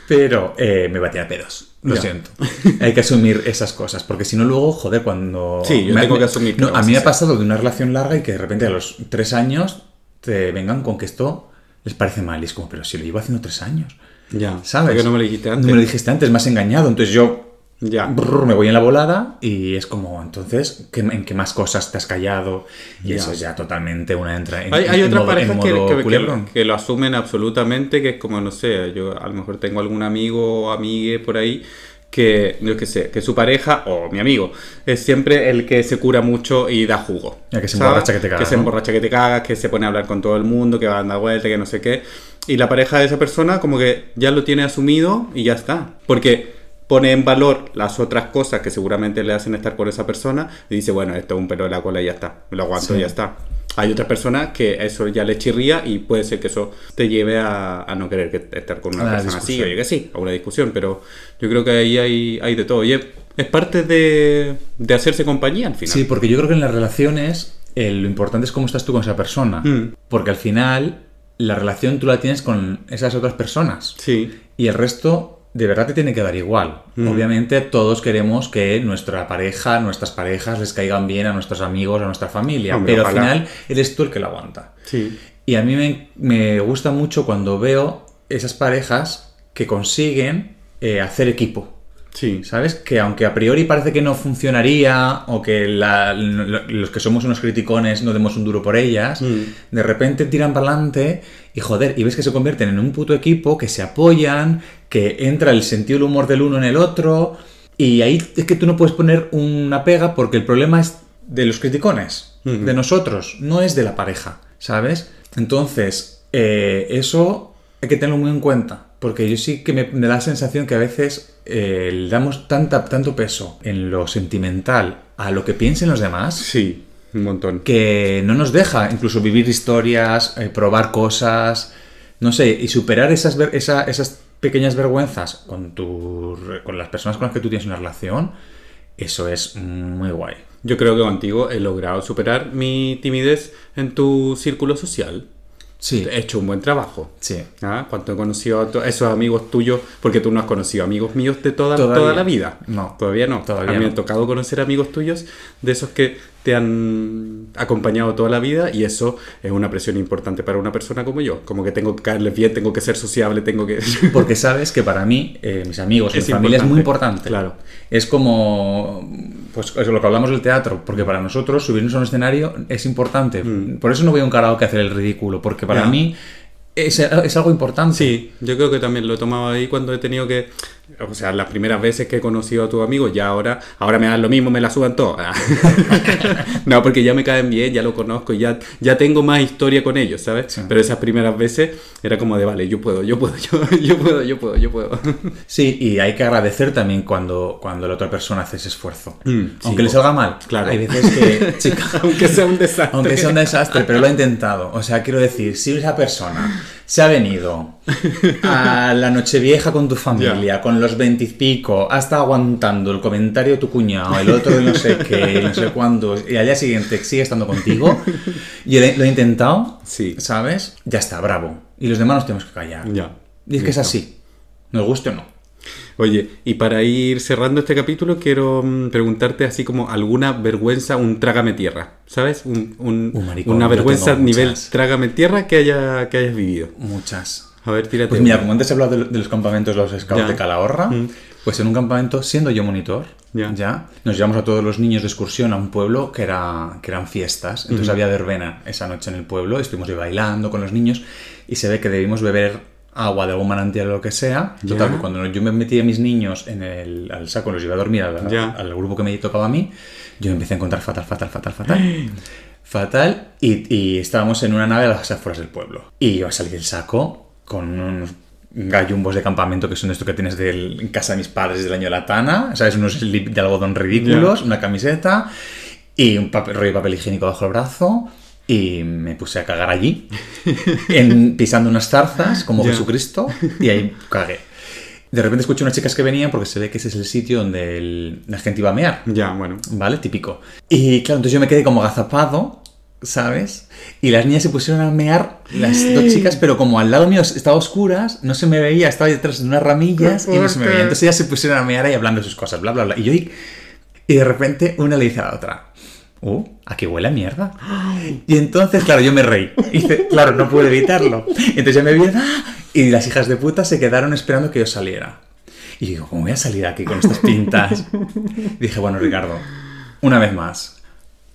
Pero eh, me va a tirar pedos. Lo Ya. siento. Hay que asumir esas cosas, porque si no luego, joder, cuando... Sí, yo tengo que asumir que No, a mí me ha pasado de una relación larga y que de repente a los tres años te vengan con que esto les parece mal. Y es como, pero si lo llevo haciendo tres años. Ya. ¿Sabes? ¿Por qué no me lo dijiste antes? No me lo dijiste antes, me has engañado. Entonces yo Ya. brrr, me voy en la volada y es como, entonces, ¿qué- ¿en qué más cosas te has callado? Y Ya. eso es ya totalmente una entra en, Hay, hay en otras modo- en parejas que, que- que- que lo asumen absolutamente, que es como, no sé, yo a lo mejor tengo algún amigo o amigue por ahí que, yo qué sé, que su pareja o mi amigo es siempre el que se cura mucho y da jugo. Ya, que se ¿sabes? emborracha que te cagas, Que se ¿no? emborracha que te cagas, que se pone a hablar con todo el mundo, que va a dar vuelta, que no sé qué. Y la pareja de esa persona como que ya lo tiene asumido y ya está. Porque pone en valor las otras cosas que seguramente le hacen estar con esa persona y dice, bueno, esto es un pelo de la cola y ya está, lo aguanto y ya está. Hay otras personas que eso ya le chirría y puede ser que eso te lleve a, a no querer que, estar con una persona así, oye que sí, a una discusión, pero yo creo que ahí hay, hay de todo. Y es, es parte de, de hacerse compañía al final. Sí, porque yo creo que en las relaciones eh, lo importante es cómo estás tú con esa persona. Mm. Porque al final la relación tú la tienes con esas otras personas. Sí, Y el resto de verdad te tiene que dar igual. Mm. Obviamente todos queremos que nuestra pareja, nuestras parejas les caigan bien a nuestros amigos, a nuestra familia. Hombre, pero ojalá. al final eres tú el que la aguanta. sí. Y a mí me, me gusta mucho cuando veo esas parejas que consiguen eh, hacer equipo. Sí. ¿Sabes? Que aunque a priori parece que no funcionaría o que la- los que somos unos criticones no demos un duro por ellas, Mm. de repente tiran para adelante y joder, y ves que se convierten en un puto equipo, que se apoyan, que entra el sentido del humor del uno en el otro, y ahí es que tú no puedes poner una pega porque el problema es de los criticones, de nosotros, no es de la pareja, ¿sabes? Entonces, eh, eso hay que tenerlo muy en cuenta. Porque yo sí que me, me da la sensación que a veces eh, le damos tanta, tanto peso en lo sentimental a lo que piensen los demás Sí. Un montón. que no nos deja incluso vivir historias, eh, probar cosas, no sé, y superar esas, esa- esas pequeñas vergüenzas con, tu, con las personas con las que tú tienes una relación, eso es muy guay. Yo creo que contigo he logrado superar mi timidez en tu círculo social. Sí, He hecho un buen trabajo. sí. ¿Ah? Cuando he conocido a esos amigos tuyos, porque tú no has conocido amigos míos de toda, Todavía. toda la vida. No. Todavía no. Todavía a mí me ha tocado conocer amigos tuyos de esos que te han acompañado toda la vida y eso es una presión importante para una persona como yo. Como que tengo que caerles bien, tengo que ser sociable, tengo que... Porque sabes que para mí, eh, mis amigos, mi Es familia es muy importante. Claro. Es como, pues es lo que hablamos del teatro, porque para nosotros subirnos a un escenario es importante. Por eso no voy a un karaoke a hacer el ridículo, porque para Mm. Ya. mí es, es algo importante. Sí, yo creo que también lo he tomado ahí cuando he tenido que... O sea, las primeras veces que he conocido a tus amigos, ya ahora, ahora me dan lo mismo, me la suban todo. no, porque ya me caen bien, ya lo conozco, ya, ya tengo más historia con ellos, ¿sabes? Sí. Pero esas primeras veces era como de, vale, yo puedo, yo puedo, yo, yo puedo, yo puedo, yo puedo. Sí, y hay que agradecer también cuando, cuando la otra persona hace ese esfuerzo. Mm, Aunque sí. le salga mal. Claro. Hay veces que, chica, Aunque sea un desastre. aunque sea un desastre, pero lo ha intentado. O sea, quiero decir, si esa persona se ha venido a la Nochevieja con tu familia, con los veintipico, ha estado aguantando el comentario de tu cuñado, el otro de no sé qué, no sé cuándo, y al día siguiente sigue estando contigo, y lo ha intentado, Sí. ¿sabes? Ya está, bravo. Y los demás nos tenemos que callar. Ya. Y es que es así. Nos guste o no. Oye, y para ir cerrando este capítulo, quiero mm, preguntarte así como alguna vergüenza, un trágame tierra, ¿sabes? Un, un- Uh, maricón, una vergüenza nivel trágame tierra que, haya, que hayas vivido. Muchas. A ver, tírate. Pues mira, como antes he hablado de, de los campamentos de los scouts Ya. de Calahorra, Mm. pues en un campamento, siendo yo monitor, Ya. ya, nos llevamos a todos los niños de excursión a un pueblo que, era, que eran fiestas. Entonces había verbena esa noche en el pueblo, estuvimos ahí bailando con los niños y se ve que debimos beber agua de algún manantial o lo que sea. Total, que cuando yo me metí a mis niños en el, al saco, los llevé a dormir al, al grupo que me tocaba a mí, yo me empecé a encontrar fatal, fatal, fatal, fatal. Fatal, y, y estábamos en una nave a las afueras del pueblo. Y yo salí del saco con unos gallumbos de campamento que son esto que tienes del- en casa de mis padres del año de la Tana, ¿sabes? Unos slip de algodón ridículos, una camiseta y un papel, rollo de papel higiénico bajo el brazo. Y me puse a cagar allí, en- pisando unas zarzas como Ya. Jesucristo, y ahí cagué. De repente escucho unas chicas que venían porque se ve que ese es el sitio donde el- la gente iba a mear. Ya, bueno. ¿Vale? Típico. Y claro, entonces yo me quedé como agazapado, ¿sabes? Y las niñas se pusieron a mear, las dos chicas, pero como al lado mío estaba oscuras, no se me veía, estaba detrás de unas ramillas y no se me veía. Entonces ellas se pusieron a mear ahí hablando de sus cosas, bla, bla, bla. Y yo, y, y de repente una le dice a la otra, Uh, aquí huele a mierda. Y entonces, claro, yo me reí. Y dice, claro, no puedo evitarlo. Entonces ya me vi, ¡ah! y las hijas de puta se quedaron esperando que yo saliera. Y digo, ¿cómo voy a salir aquí con estas pintas? Y dije, bueno, Ricardo, una vez más,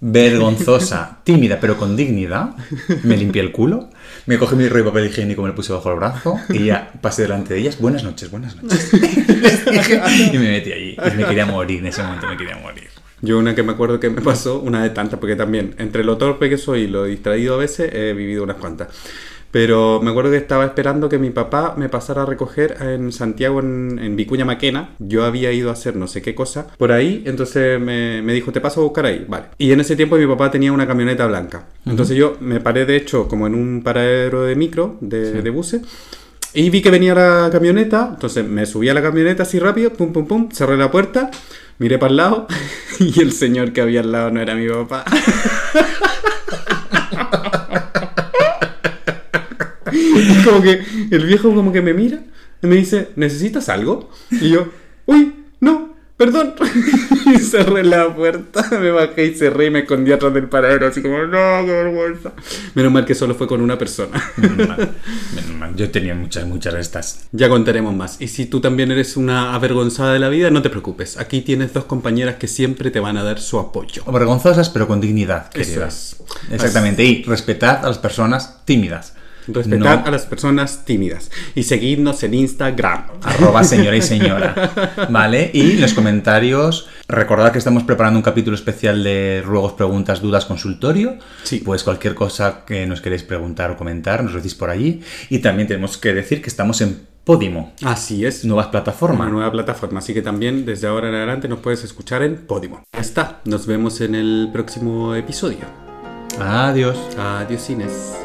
vergonzosa, tímida, pero con dignidad, me limpié el culo, me cogí mi rollo de papel higiénico, me lo puse bajo el brazo y ya pasé delante de ellas, buenas noches, buenas noches. y me metí allí. Y me quería morir, en ese momento me quería morir. Yo una que me acuerdo que me pasó, una de tantas, porque también entre lo torpe que soy y lo distraído a veces, he vivido unas cuantas. Pero me acuerdo que estaba esperando que mi papá me pasara a recoger en Santiago, en, en Vicuña Maquena. Yo había ido a hacer no sé qué cosa por ahí, entonces me, me dijo, te paso a buscar ahí. Vale. Y en ese tiempo mi papá tenía una camioneta blanca. Entonces yo me paré, de hecho, como en un paradero de micro, de, de buses. Y vi que venía la camioneta, entonces me subí a la camioneta así rápido, pum, pum, pum, cerré la puerta, miré para el lado y el señor que había al lado no era mi papá. Y como que el viejo como que me mira y me dice, ¿necesitas algo? Y yo, uy, perdón. Y cerré la puerta, me bajé y cerré y me escondí atrás del paradero, así como, no, qué vergüenza. Menos mal que solo fue con una persona. Menos mal, menos mal. Yo tenía muchas, muchas de estas. Ya contaremos más. Y si tú también eres una avergonzada de la vida, no te preocupes. Aquí tienes dos compañeras que siempre te van a dar su apoyo. Vergonzosas, pero con dignidad, queridas. es. Exactamente. Y respetad a las personas tímidas. Respetad No a las personas tímidas. Y seguidnos en Instagram. arroba señora y señora. ¿Vale? Y en los comentarios, recordad que estamos preparando un capítulo especial de ruegos, preguntas, dudas, consultorio. Sí. Pues cualquier cosa que nos queréis preguntar o comentar, nos lo decís por allí. Y también tenemos que decir que estamos en Podimo. Así es. Nuevas Una plataformas. nueva plataforma, así que también desde ahora en adelante nos puedes escuchar en Podimo. Ya está, nos vemos en el próximo episodio. Adiós. Adiós, Inés.